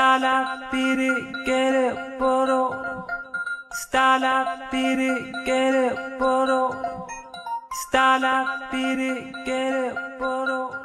Stala, get it, poro. Stala, get it, poro. Stala, get it, poro.